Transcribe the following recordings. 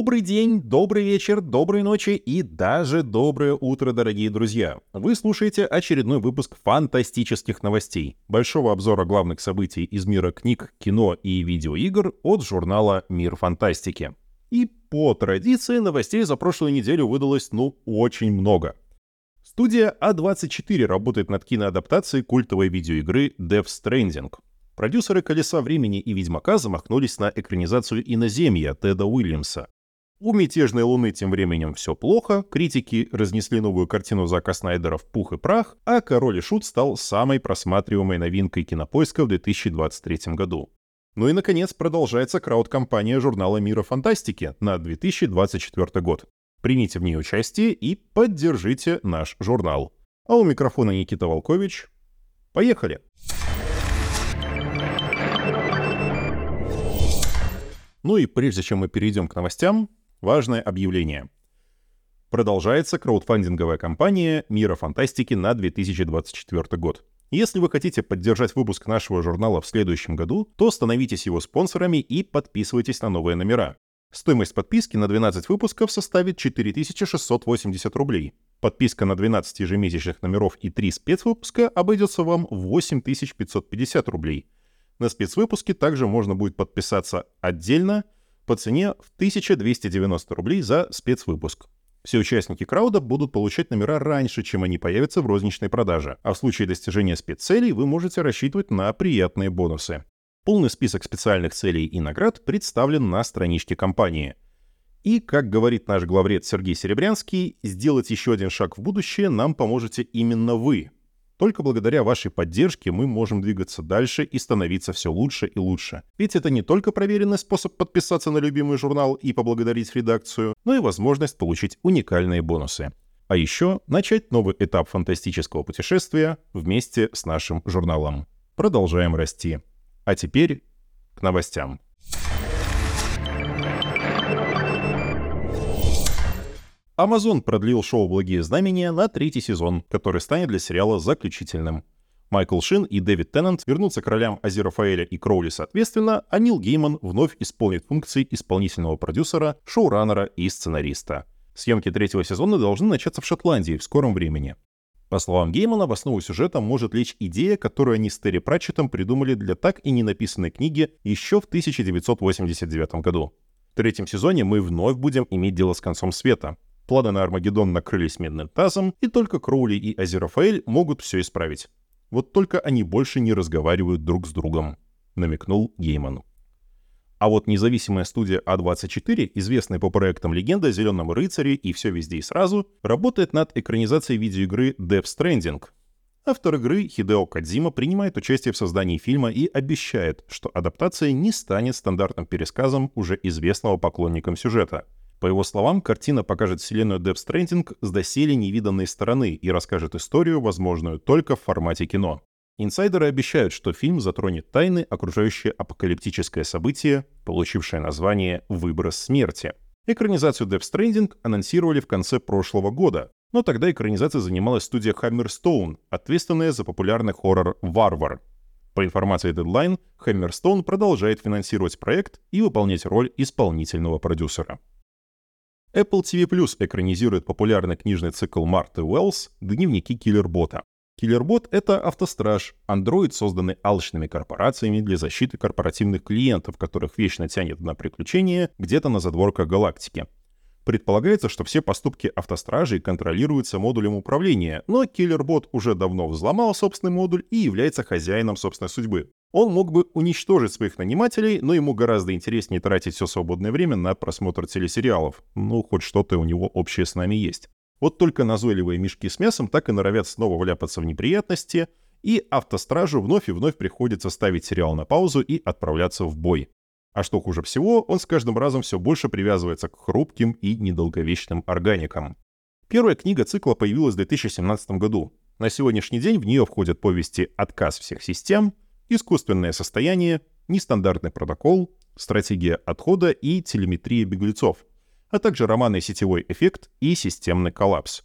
Добрый день, добрый вечер, доброй ночи и даже доброе утро, дорогие друзья. Вы слушаете очередной выпуск фантастических новостей, большого обзора главных событий из мира книг, кино и видеоигр от журнала «Мир фантастики». И по традиции новостей за прошлую неделю выдалось, ну, очень много. Студия А24 работает над киноадаптацией культовой видеоигры Death Stranding — Продюсеры «Колеса времени» и «Ведьмака» замахнулись на экранизацию «Иноземья» Теда Уильямса. У «Мятежной луны» тем временем все плохо, критики разнесли новую картину Зака Снайдера в пух и прах, а «Король и Шут» стал самой просматриваемой новинкой кинопоиска в 2023 году. Ну и, наконец, продолжается крауд-компания журнала «Мира фантастики» на 2024 год. Примите в ней участие и поддержите наш журнал. А у микрофона Никита Волкович. Поехали! Ну и прежде чем мы перейдем к новостям, важное объявление. Продолжается краудфандинговая кампания «Мира фантастики» на 2024 год. Если вы хотите поддержать выпуск нашего журнала в следующем году, то становитесь его спонсорами и подписывайтесь на новые номера. Стоимость подписки на 12 выпусков составит 4680 рублей. Подписка на 12 ежемесячных номеров и 3 спецвыпуска обойдется вам в 8550 рублей – на спецвыпуске также можно будет подписаться отдельно по цене в 1290 рублей за спецвыпуск. Все участники крауда будут получать номера раньше, чем они появятся в розничной продаже, а в случае достижения спеццелей вы можете рассчитывать на приятные бонусы. Полный список специальных целей и наград представлен на страничке компании. И, как говорит наш главред Сергей Серебрянский, сделать еще один шаг в будущее нам поможете именно вы, только благодаря вашей поддержке мы можем двигаться дальше и становиться все лучше и лучше. Ведь это не только проверенный способ подписаться на любимый журнал и поблагодарить редакцию, но и возможность получить уникальные бонусы. А еще начать новый этап фантастического путешествия вместе с нашим журналом. Продолжаем расти. А теперь к новостям. Amazon продлил шоу «Благие знамения» на третий сезон, который станет для сериала заключительным. Майкл Шин и Дэвид Теннант вернутся к ролям Азерафаэля и Кроули соответственно, а Нил Гейман вновь исполнит функции исполнительного продюсера, шоураннера и сценариста. Съемки третьего сезона должны начаться в Шотландии в скором времени. По словам Геймана, в основу сюжета может лечь идея, которую они с Терри Пратчетом придумали для так и не написанной книги еще в 1989 году. В третьем сезоне мы вновь будем иметь дело с концом света, Планы на Армагеддон накрылись медным тазом, и только Кроули и Азерафаэль могут все исправить. Вот только они больше не разговаривают друг с другом, намекнул Гейман. А вот независимая студия А24, известная по проектам «Легенда о Зеленом рыцаре» и «Все везде и сразу», работает над экранизацией видеоигры Death Stranding. Автор игры Хидео Кадзима принимает участие в создании фильма и обещает, что адаптация не станет стандартным пересказом уже известного поклонникам сюжета — по его словам, картина покажет вселенную Death Stranding с доселе невиданной стороны и расскажет историю, возможную только в формате кино. Инсайдеры обещают, что фильм затронет тайны, окружающие апокалиптическое событие, получившее название «Выброс смерти». Экранизацию Death Stranding анонсировали в конце прошлого года, но тогда экранизацией занималась студия Hammerstone, ответственная за популярный хоррор «Варвар». По информации Deadline, Hammerstone продолжает финансировать проект и выполнять роль исполнительного продюсера. Apple TV Plus экранизирует популярный книжный цикл Марты Уэллс «Дневники киллербота». Киллербот — это автостраж, андроид, созданный алчными корпорациями для защиты корпоративных клиентов, которых вечно тянет на приключения где-то на задворках галактики. Предполагается, что все поступки автостражей контролируются модулем управления, но киллербот уже давно взломал собственный модуль и является хозяином собственной судьбы. Он мог бы уничтожить своих нанимателей, но ему гораздо интереснее тратить все свободное время на просмотр телесериалов. Ну, хоть что-то у него общее с нами есть. Вот только назойливые мешки с мясом так и норовят снова вляпаться в неприятности, и автостражу вновь и вновь приходится ставить сериал на паузу и отправляться в бой. А что хуже всего, он с каждым разом все больше привязывается к хрупким и недолговечным органикам. Первая книга цикла появилась в 2017 году. На сегодняшний день в нее входят повести «Отказ всех систем», искусственное состояние, нестандартный протокол, стратегия отхода и телеметрия беглецов, а также романы «Сетевой эффект» и «Системный коллапс».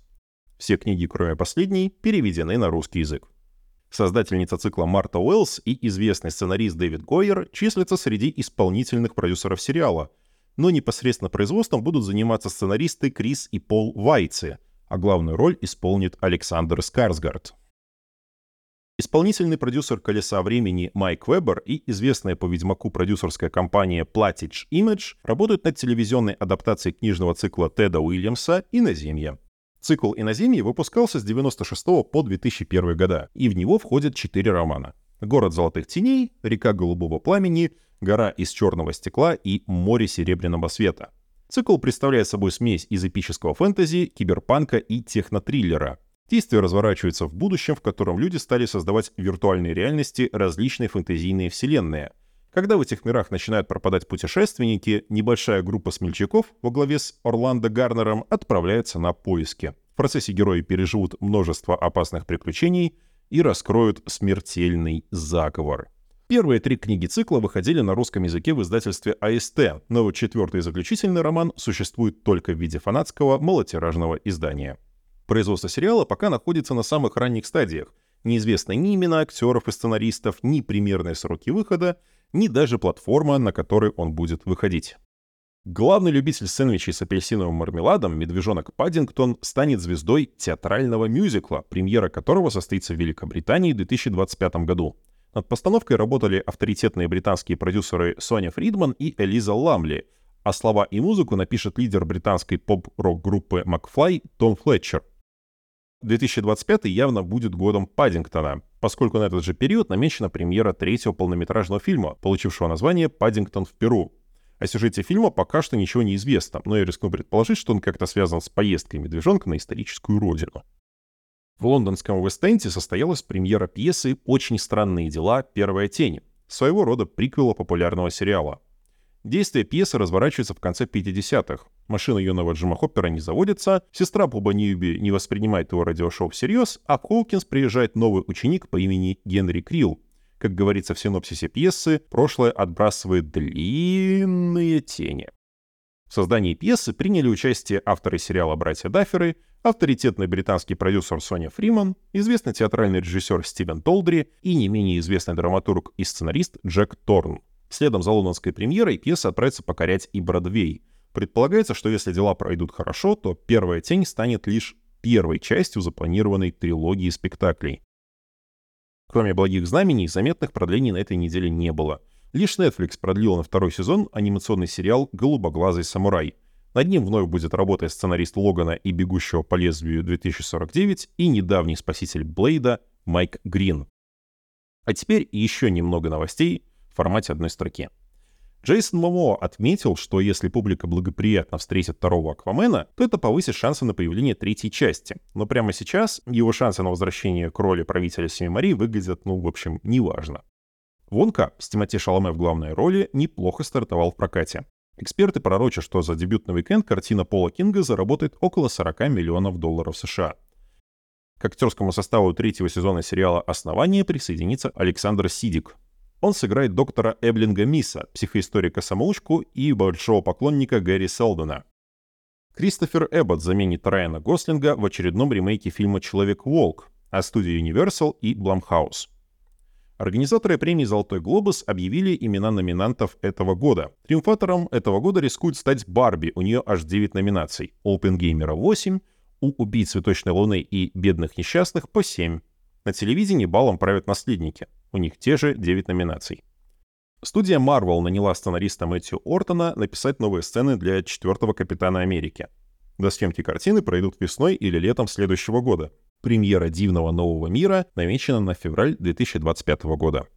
Все книги, кроме последней, переведены на русский язык. Создательница цикла Марта Уэллс и известный сценарист Дэвид Гойер числятся среди исполнительных продюсеров сериала, но непосредственно производством будут заниматься сценаристы Крис и Пол Вайцы, а главную роль исполнит Александр Скарсгард. Исполнительный продюсер «Колеса времени» Майк Вебер и известная по «Ведьмаку» продюсерская компания Platige Image работают над телевизионной адаптацией книжного цикла Теда Уильямса «Иноземье». Цикл «Иноземье» выпускался с 96 по 2001 года, и в него входят четыре романа. «Город золотых теней», «Река голубого пламени», «Гора из черного стекла» и «Море серебряного света». Цикл представляет собой смесь из эпического фэнтези, киберпанка и технотриллера – Действие разворачивается в будущем, в котором люди стали создавать виртуальные реальности различные фэнтезийные вселенные. Когда в этих мирах начинают пропадать путешественники, небольшая группа смельчаков во главе с Орландо Гарнером отправляется на поиски. В процессе герои переживут множество опасных приключений и раскроют смертельный заговор. Первые три книги цикла выходили на русском языке в издательстве АСТ, но четвертый и заключительный роман существует только в виде фанатского малотиражного издания. Производство сериала пока находится на самых ранних стадиях. Неизвестны ни имена актеров и сценаристов, ни примерные сроки выхода, ни даже платформа, на которой он будет выходить. Главный любитель сэндвичей с апельсиновым мармеладом, медвежонок Паддингтон, станет звездой театрального мюзикла, премьера которого состоится в Великобритании в 2025 году. Над постановкой работали авторитетные британские продюсеры Соня Фридман и Элиза Ламли, а слова и музыку напишет лидер британской поп-рок группы Макфлай Том Флетчер – 2025 явно будет годом Паддингтона, поскольку на этот же период намечена премьера третьего полнометражного фильма, получившего название «Паддингтон в Перу». О сюжете фильма пока что ничего не известно, но я рискну предположить, что он как-то связан с поездкой медвежонка на историческую родину. В лондонском Вест-Энде состоялась премьера пьесы «Очень странные дела. Первая тень», своего рода приквела популярного сериала. Действие пьесы разворачивается в конце 50-х. Машина юного Джима Хоппера не заводится, сестра Боба Ньюби не воспринимает его радиошоу всерьез, а Хоукинс приезжает новый ученик по имени Генри Крилл. Как говорится в синопсисе пьесы, прошлое отбрасывает длинные тени. В создании пьесы приняли участие авторы сериала «Братья Дафферы», авторитетный британский продюсер Соня Фриман, известный театральный режиссер Стивен Толдри и не менее известный драматург и сценарист Джек Торн. Следом за лондонской премьерой пьеса отправится покорять и Бродвей. Предполагается, что если дела пройдут хорошо, то «Первая тень» станет лишь первой частью запланированной трилогии спектаклей. Кроме «Благих знамений», заметных продлений на этой неделе не было. Лишь Netflix продлил на второй сезон анимационный сериал «Голубоглазый самурай». Над ним вновь будет работать сценарист Логана и «Бегущего по лезвию 2049» и недавний спаситель Блейда Майк Грин. А теперь еще немного новостей — в формате одной строки. Джейсон Момоа отметил, что если публика благоприятно встретит второго Аквамена, то это повысит шансы на появление третьей части. Но прямо сейчас его шансы на возвращение к роли правителя Семи Морей выглядят, ну, в общем, неважно. Вонка с Тимоти Шаламе в главной роли неплохо стартовал в прокате. Эксперты пророчат, что за дебютный уикенд картина Пола Кинга заработает около 40 миллионов долларов США. К актерскому составу третьего сезона сериала «Основание» присоединится Александр Сидик, он сыграет доктора Эблинга Мисса, психоисторика-самоучку и большого поклонника Гэри Селдона. Кристофер Эббот заменит Райана Гослинга в очередном ремейке фильма «Человек-волк» от студии Universal и Blumhouse. Организаторы премии «Золотой глобус» объявили имена номинантов этого года. Триумфатором этого года рискует стать Барби, у нее аж 9 номинаций. Опенгеймера 8, у «Убийц цветочной луны» и «Бедных несчастных» по 7. На телевидении балом правят наследники. У них те же 9 номинаций. Студия Marvel наняла сценариста Мэтью Ортона написать новые сцены для четвертого Капитана Америки. До съемки картины пройдут весной или летом следующего года. Премьера «Дивного нового мира» намечена на февраль 2025 года.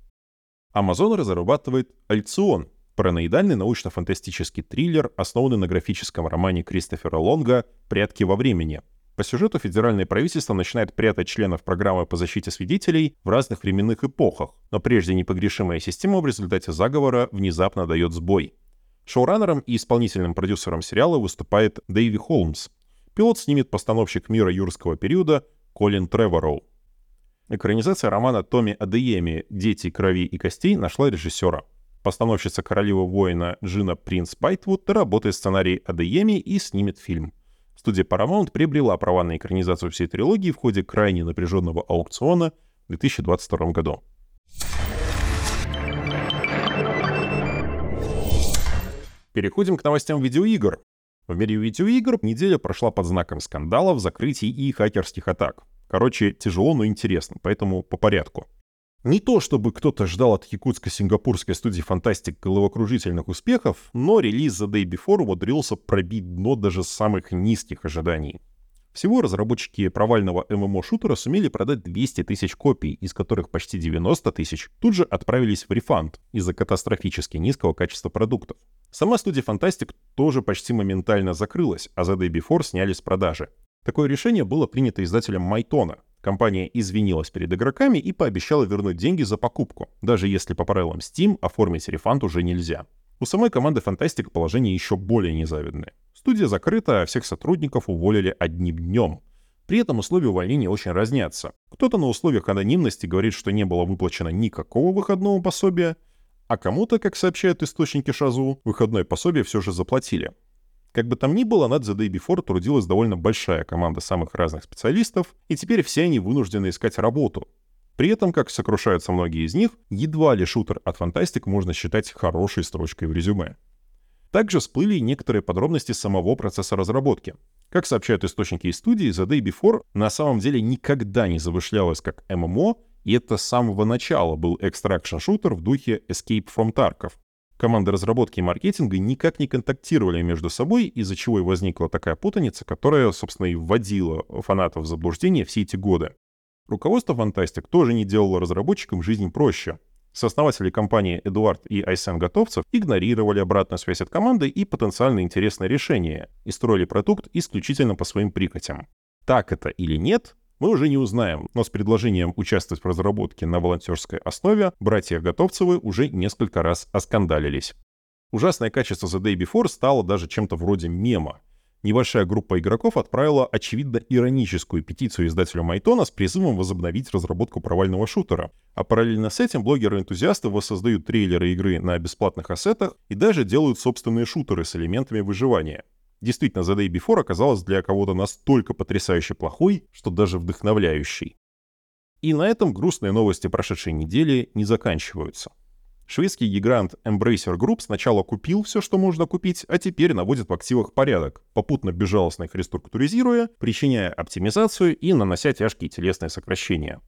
Amazon разрабатывает «Альцион» — параноидальный научно-фантастический триллер, основанный на графическом романе Кристофера Лонга «Прятки во времени», по сюжету федеральное правительство начинает прятать членов программы по защите свидетелей в разных временных эпохах, но прежде непогрешимая система в результате заговора внезапно дает сбой. Шоураннером и исполнительным продюсером сериала выступает Дэйви Холмс. Пилот снимет постановщик мира юрского периода Колин Тревороу. Экранизация романа Томми Адееми «Дети крови и костей» нашла режиссера. Постановщица королевы воина Джина Принц Байтвуд работает сценарий Адееми и снимет фильм. Студия Paramount приобрела права на экранизацию всей трилогии в ходе крайне напряженного аукциона в 2022 году. Переходим к новостям видеоигр. В мире видеоигр неделя прошла под знаком скандалов, закрытий и хакерских атак. Короче, тяжело, но интересно, поэтому по порядку. Не то чтобы кто-то ждал от якутско-сингапурской студии Fantastic головокружительных успехов, но релиз The Day Before умудрился пробить дно даже самых низких ожиданий. Всего разработчики провального ММО-шутера сумели продать 200 тысяч копий, из которых почти 90 тысяч тут же отправились в рефанд из-за катастрофически низкого качества продуктов. Сама студия Fantastic тоже почти моментально закрылась, а The Day Before сняли с продажи. Такое решение было принято издателем Майтона. Компания извинилась перед игроками и пообещала вернуть деньги за покупку, даже если по правилам Steam оформить рефанд уже нельзя. У самой команды Fantastic положение еще более незавидное. Студия закрыта, а всех сотрудников уволили одним днем. При этом условия увольнения очень разнятся. Кто-то на условиях анонимности говорит, что не было выплачено никакого выходного пособия, а кому-то, как сообщают источники Шазу, выходное пособие все же заплатили. Как бы там ни было, над The Day Before трудилась довольно большая команда самых разных специалистов, и теперь все они вынуждены искать работу. При этом, как сокрушаются многие из них, едва ли шутер от Fantastic можно считать хорошей строчкой в резюме. Также всплыли некоторые подробности самого процесса разработки. Как сообщают источники из студии, The Day Before на самом деле никогда не замышлялась как ММО, и это с самого начала был экстракшн-шутер в духе Escape from Tarkov. Команды разработки и маркетинга никак не контактировали между собой, из-за чего и возникла такая путаница, которая, собственно, и вводила фанатов в заблуждение все эти годы. Руководство Fantastic тоже не делало разработчикам жизнь проще. Сооснователи компании Эдуард и Айсен Готовцев игнорировали обратную связь от команды и потенциально интересное решение и строили продукт исключительно по своим прихотям. Так это или нет, мы уже не узнаем, но с предложением участвовать в разработке на волонтерской основе братья Готовцевы уже несколько раз оскандалились. Ужасное качество The Day Before стало даже чем-то вроде мема, небольшая группа игроков отправила очевидно ироническую петицию издателю Майтона с призывом возобновить разработку провального шутера. А параллельно с этим блогеры-энтузиасты воссоздают трейлеры игры на бесплатных ассетах и даже делают собственные шутеры с элементами выживания. Действительно, The Day Before оказалась для кого-то настолько потрясающе плохой, что даже вдохновляющей. И на этом грустные новости прошедшей недели не заканчиваются. Шведский гигант Embracer Group сначала купил все, что можно купить, а теперь наводит в активах порядок, попутно безжалостно их реструктуризируя, причиняя оптимизацию и нанося тяжкие телесные сокращения.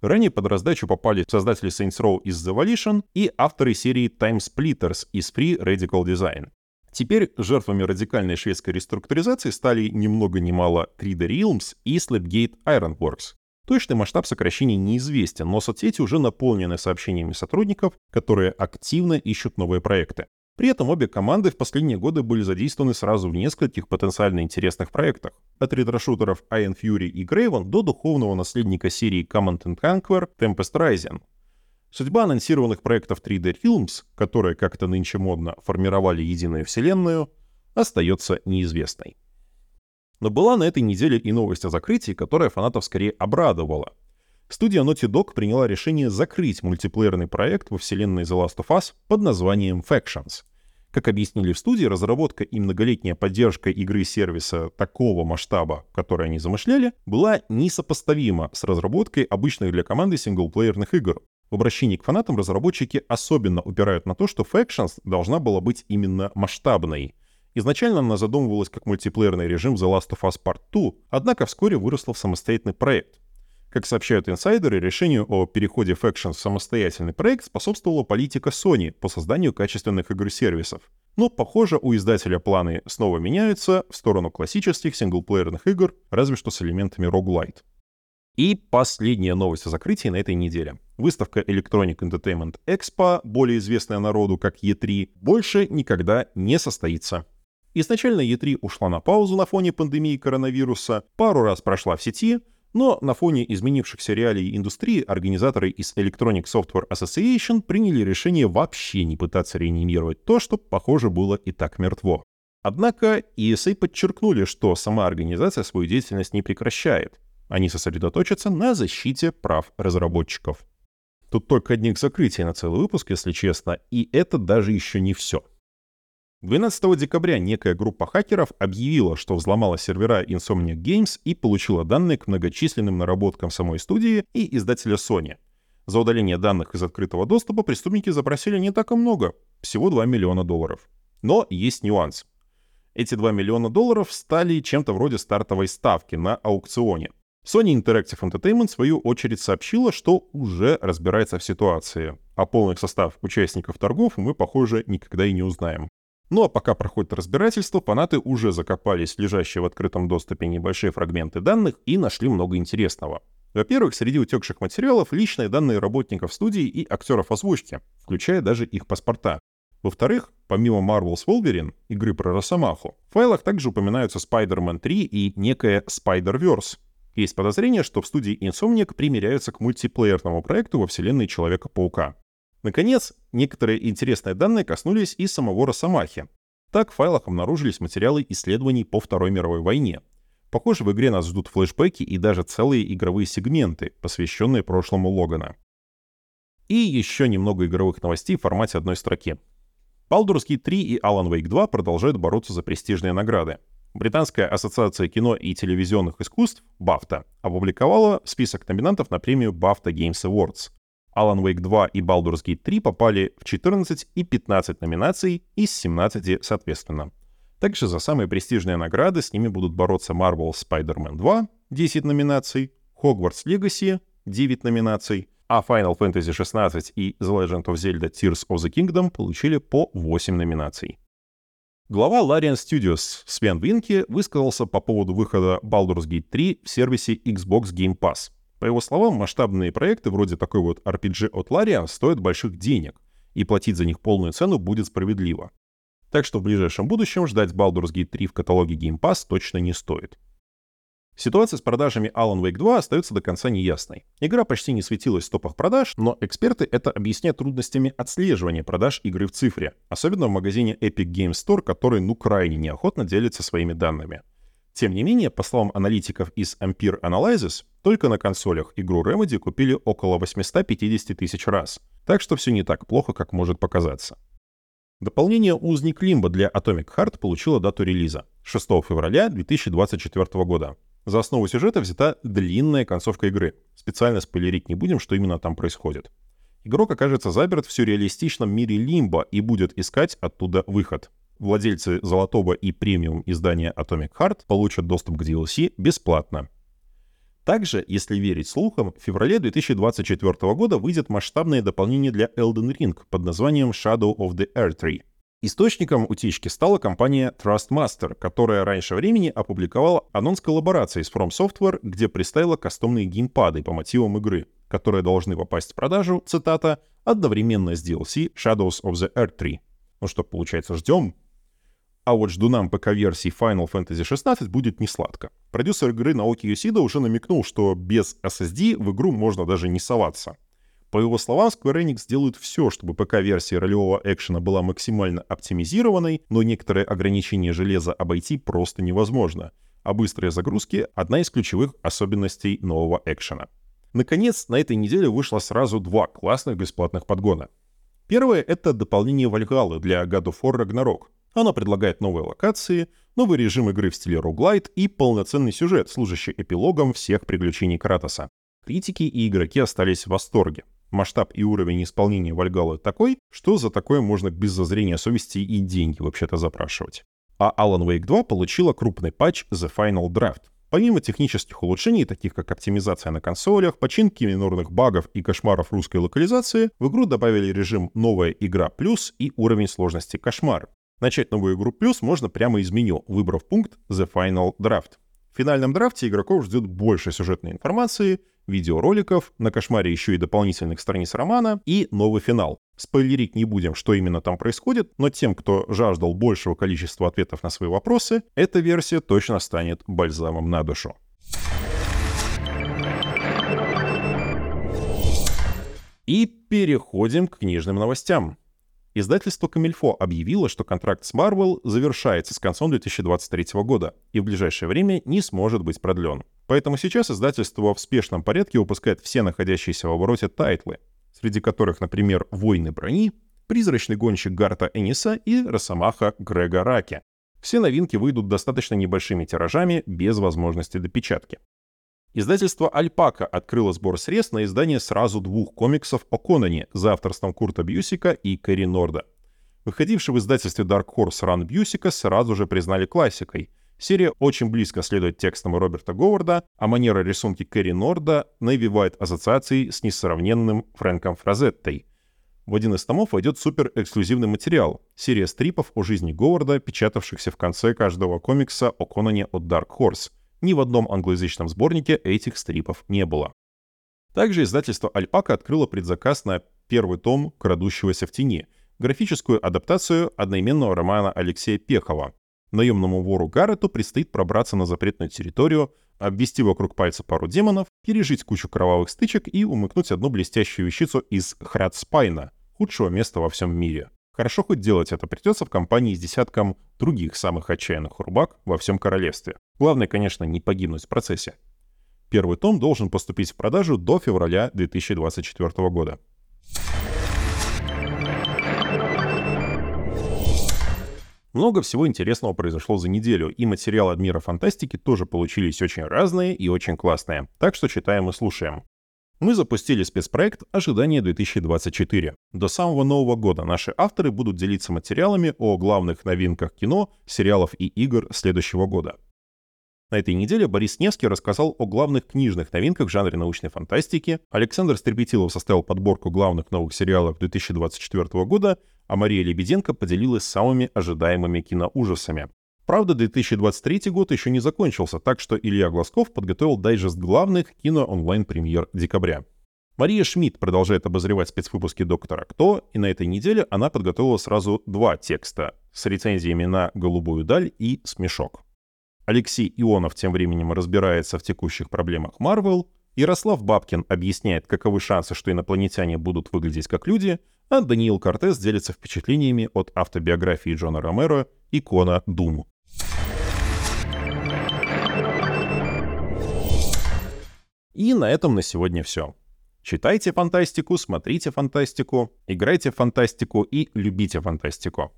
Ранее под раздачу попали создатели Saints Row из The Volition и авторы серии Time Splitters из Free Radical Design. Теперь жертвами радикальной шведской реструктуризации стали ни много ни мало 3D Realms и Slapgate Ironworks, Точный масштаб сокращений неизвестен, но соцсети уже наполнены сообщениями сотрудников, которые активно ищут новые проекты. При этом обе команды в последние годы были задействованы сразу в нескольких потенциально интересных проектах. От ретрошутеров Iron Fury и Graven до духовного наследника серии Command Conquer Tempest Rising. Судьба анонсированных проектов 3D Films, которые, как это нынче модно, формировали единую вселенную, остается неизвестной. Но была на этой неделе и новость о закрытии, которая фанатов скорее обрадовала. Студия Naughty Dog приняла решение закрыть мультиплеерный проект во вселенной The Last of Us под названием Factions. Как объяснили в студии, разработка и многолетняя поддержка игры сервиса такого масштаба, который они замышляли, была несопоставима с разработкой обычных для команды синглплеерных игр. В обращении к фанатам разработчики особенно упирают на то, что Factions должна была быть именно масштабной — Изначально она задумывалась как мультиплеерный режим The Last of Us Part 2, однако вскоре выросла в самостоятельный проект. Как сообщают инсайдеры, решению о переходе Factions в самостоятельный проект способствовала политика Sony по созданию качественных игр-сервисов. Но, похоже, у издателя планы снова меняются в сторону классических синглплеерных игр, разве что с элементами roguelite. И последняя новость о закрытии на этой неделе. Выставка Electronic Entertainment Expo, более известная народу как E3, больше никогда не состоится. Изначально E3 ушла на паузу на фоне пандемии коронавируса, пару раз прошла в сети, но на фоне изменившихся реалий индустрии организаторы из Electronic Software Association приняли решение вообще не пытаться реанимировать то, что, похоже, было и так мертво. Однако ESA подчеркнули, что сама организация свою деятельность не прекращает. Они сосредоточатся на защите прав разработчиков. Тут только одних закрытий на целый выпуск, если честно, и это даже еще не все. 12 декабря некая группа хакеров объявила, что взломала сервера Insomniac Games и получила данные к многочисленным наработкам самой студии и издателя Sony. За удаление данных из открытого доступа преступники запросили не так и много, всего 2 миллиона долларов. Но есть нюанс. Эти 2 миллиона долларов стали чем-то вроде стартовой ставки на аукционе. Sony Interactive Entertainment, в свою очередь, сообщила, что уже разбирается в ситуации, а полный состав участников торгов мы, похоже, никогда и не узнаем. Ну а пока проходит разбирательство, фанаты уже закопались в лежащие в открытом доступе небольшие фрагменты данных и нашли много интересного. Во-первых, среди утекших материалов личные данные работников студии и актеров озвучки, включая даже их паспорта. Во-вторых, помимо Marvel's Wolverine, игры про Росомаху, в файлах также упоминаются Spider-Man 3 и некая Spider-Verse. Есть подозрение, что в студии Insomniac примеряются к мультиплеерному проекту во вселенной Человека-паука. Наконец, некоторые интересные данные коснулись и самого Росомахи. Так в файлах обнаружились материалы исследований по Второй мировой войне. Похоже, в игре нас ждут флешбеки и даже целые игровые сегменты, посвященные прошлому Логана. И еще немного игровых новостей в формате одной строки. Baldur's Gate 3 и Alan Wake 2 продолжают бороться за престижные награды. Британская ассоциация кино и телевизионных искусств, BAFTA, опубликовала список номинантов на премию BAFTA Games Awards. Alan Wake 2 и Baldur's Gate 3 попали в 14 и 15 номинаций из 17 соответственно. Также за самые престижные награды с ними будут бороться Marvel Spider-Man 2 — 10 номинаций, Hogwarts Legacy — 9 номинаций, а Final Fantasy 16 и The Legend of Zelda Tears of the Kingdom получили по 8 номинаций. Глава Larian Studios Свен Винки высказался по поводу выхода Baldur's Gate 3 в сервисе Xbox Game Pass. По его словам, масштабные проекты вроде такой вот RPG от Larian стоят больших денег, и платить за них полную цену будет справедливо. Так что в ближайшем будущем ждать Baldur's Gate 3 в каталоге Game Pass точно не стоит. Ситуация с продажами Alan Wake 2 остается до конца неясной. Игра почти не светилась в топах продаж, но эксперты это объясняют трудностями отслеживания продаж игры в цифре, особенно в магазине Epic Games Store, который ну крайне неохотно делится своими данными. Тем не менее, по словам аналитиков из Ampere Analysis, только на консолях игру Remedy купили около 850 тысяч раз, так что все не так плохо, как может показаться. Дополнение «Узник Лимба» для Atomic Heart получило дату релиза — 6 февраля 2024 года. За основу сюжета взята длинная концовка игры. Специально спойлерить не будем, что именно там происходит. Игрок окажется заперт в сюрреалистичном мире Лимба и будет искать оттуда выход. Владельцы золотого и премиум издания Atomic Heart получат доступ к DLC бесплатно. Также, если верить слухам, в феврале 2024 года выйдет масштабное дополнение для Elden Ring под названием Shadow of the Earth Tree. Источником утечки стала компания Trustmaster, которая раньше времени опубликовала анонс коллаборации с From Software, где представила кастомные геймпады по мотивам игры, которые должны попасть в продажу, цитата, одновременно с DLC Shadows of the Earth 3. Ну что, получается, ждем? А вот ждунам ПК-версии Final Fantasy XVI будет не сладко. Продюсер игры Наоки Юсида уже намекнул, что без SSD в игру можно даже не соваться — по его словам, Square Enix делают все, чтобы ПК-версия ролевого экшена была максимально оптимизированной, но некоторые ограничения железа обойти просто невозможно, а быстрые загрузки — одна из ключевых особенностей нового экшена. Наконец, на этой неделе вышло сразу два классных бесплатных подгона. Первое — это дополнение Вальгаллы для God of War Ragnarok. Оно предлагает новые локации, новый режим игры в стиле роглайт и полноценный сюжет, служащий эпилогом всех приключений Кратоса. Критики и игроки остались в восторге. Масштаб и уровень исполнения Вальгалы такой, что за такое можно без зазрения совести и деньги вообще-то запрашивать. А Alan Wake 2 получила крупный патч The Final Draft. Помимо технических улучшений, таких как оптимизация на консолях, починки минорных багов и кошмаров русской локализации, в игру добавили режим «Новая игра плюс» и уровень сложности «Кошмар». Начать новую игру плюс можно прямо из меню, выбрав пункт The Final Draft. В финальном драфте игроков ждет больше сюжетной информации, видеороликов, на кошмаре еще и дополнительных страниц романа и новый финал. Спойлерить не будем, что именно там происходит, но тем, кто жаждал большего количества ответов на свои вопросы, эта версия точно станет бальзамом на душу. И переходим к книжным новостям. Издательство Комильфо объявило, что контракт с Marvel завершается с концом 2023 года и в ближайшее время не сможет быть продлен. Поэтому сейчас издательство в спешном порядке выпускает все находящиеся в обороте тайтлы, среди которых, например, «Войны брони», «Призрачный гонщик Гарта Энниса» и «Росомаха Грега Рукки». Все новинки выйдут достаточно небольшими тиражами, без возможности допечатки. Издательство «Альпака» открыло сбор средств на издание сразу двух комиксов о Конане за авторством Курта Бьюсика и Кэрри Норда. Выходивший в издательстве Dark Horse Run Бьюсика сразу же признали классикой. Серия очень близко следует текстам Роберта Говарда, а манера рисунки Кэрри Норда навевает ассоциации с несравненным Фрэнком Фразеттой. В один из томов войдет супер-эксклюзивный материал — серия стрипов о жизни Говарда, печатавшихся в конце каждого комикса о Конане от Dark Horse. Ни в одном англоязычном сборнике этих стрипов не было. Также издательство «Альпака» открыло предзаказ на первый том «Крадущегося в тени», графическую адаптацию одноименного романа Алексея Пехова. Наемному вору Гаррету предстоит пробраться на запретную территорию, обвести вокруг пальца пару демонов, пережить кучу кровавых стычек и умыкнуть одну блестящую вещицу из Хрядспайна, худшего места во всем мире. Хорошо хоть делать это придется в компании с десятком других самых отчаянных рубак во всем королевстве. Главное, конечно, не погибнуть в процессе. Первый том должен поступить в продажу до февраля 2024 года. Много всего интересного произошло за неделю, и материалы от мира фантастики тоже получились очень разные и очень классные. Так что читаем и слушаем. Мы запустили спецпроект «Ожидание 2024». До самого Нового года наши авторы будут делиться материалами о главных новинках кино, сериалов и игр следующего года. На этой неделе Борис Невский рассказал о главных книжных новинках в жанре научной фантастики, Александр Стрепетилов составил подборку главных новых сериалов 2024 года, а Мария Лебеденко поделилась самыми ожидаемыми киноужасами. Правда, 2023 год еще не закончился, так что Илья Глазков подготовил дайджест главных кино-онлайн-премьер декабря. Мария Шмидт продолжает обозревать спецвыпуски «Доктора Кто», и на этой неделе она подготовила сразу два текста с рецензиями на «Голубую даль» и «Смешок». Алексей Ионов тем временем разбирается в текущих проблемах Марвел, Ярослав Бабкин объясняет, каковы шансы, что инопланетяне будут выглядеть как люди, а Даниил Кортес делится впечатлениями от автобиографии Джона Ромеро «Икона Дум». И на этом на сегодня все. Читайте фантастику, смотрите фантастику, играйте в фантастику и любите фантастику.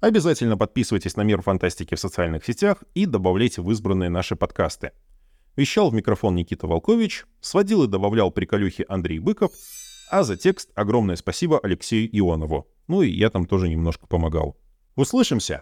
Обязательно подписывайтесь на Мир Фантастики в социальных сетях и добавляйте в избранные наши подкасты. Вещал в микрофон Никита Волкович, сводил и добавлял приколюхи Андрей Быков, а за текст огромное спасибо Алексею Ионову. Ну и я там тоже немножко помогал. Услышимся!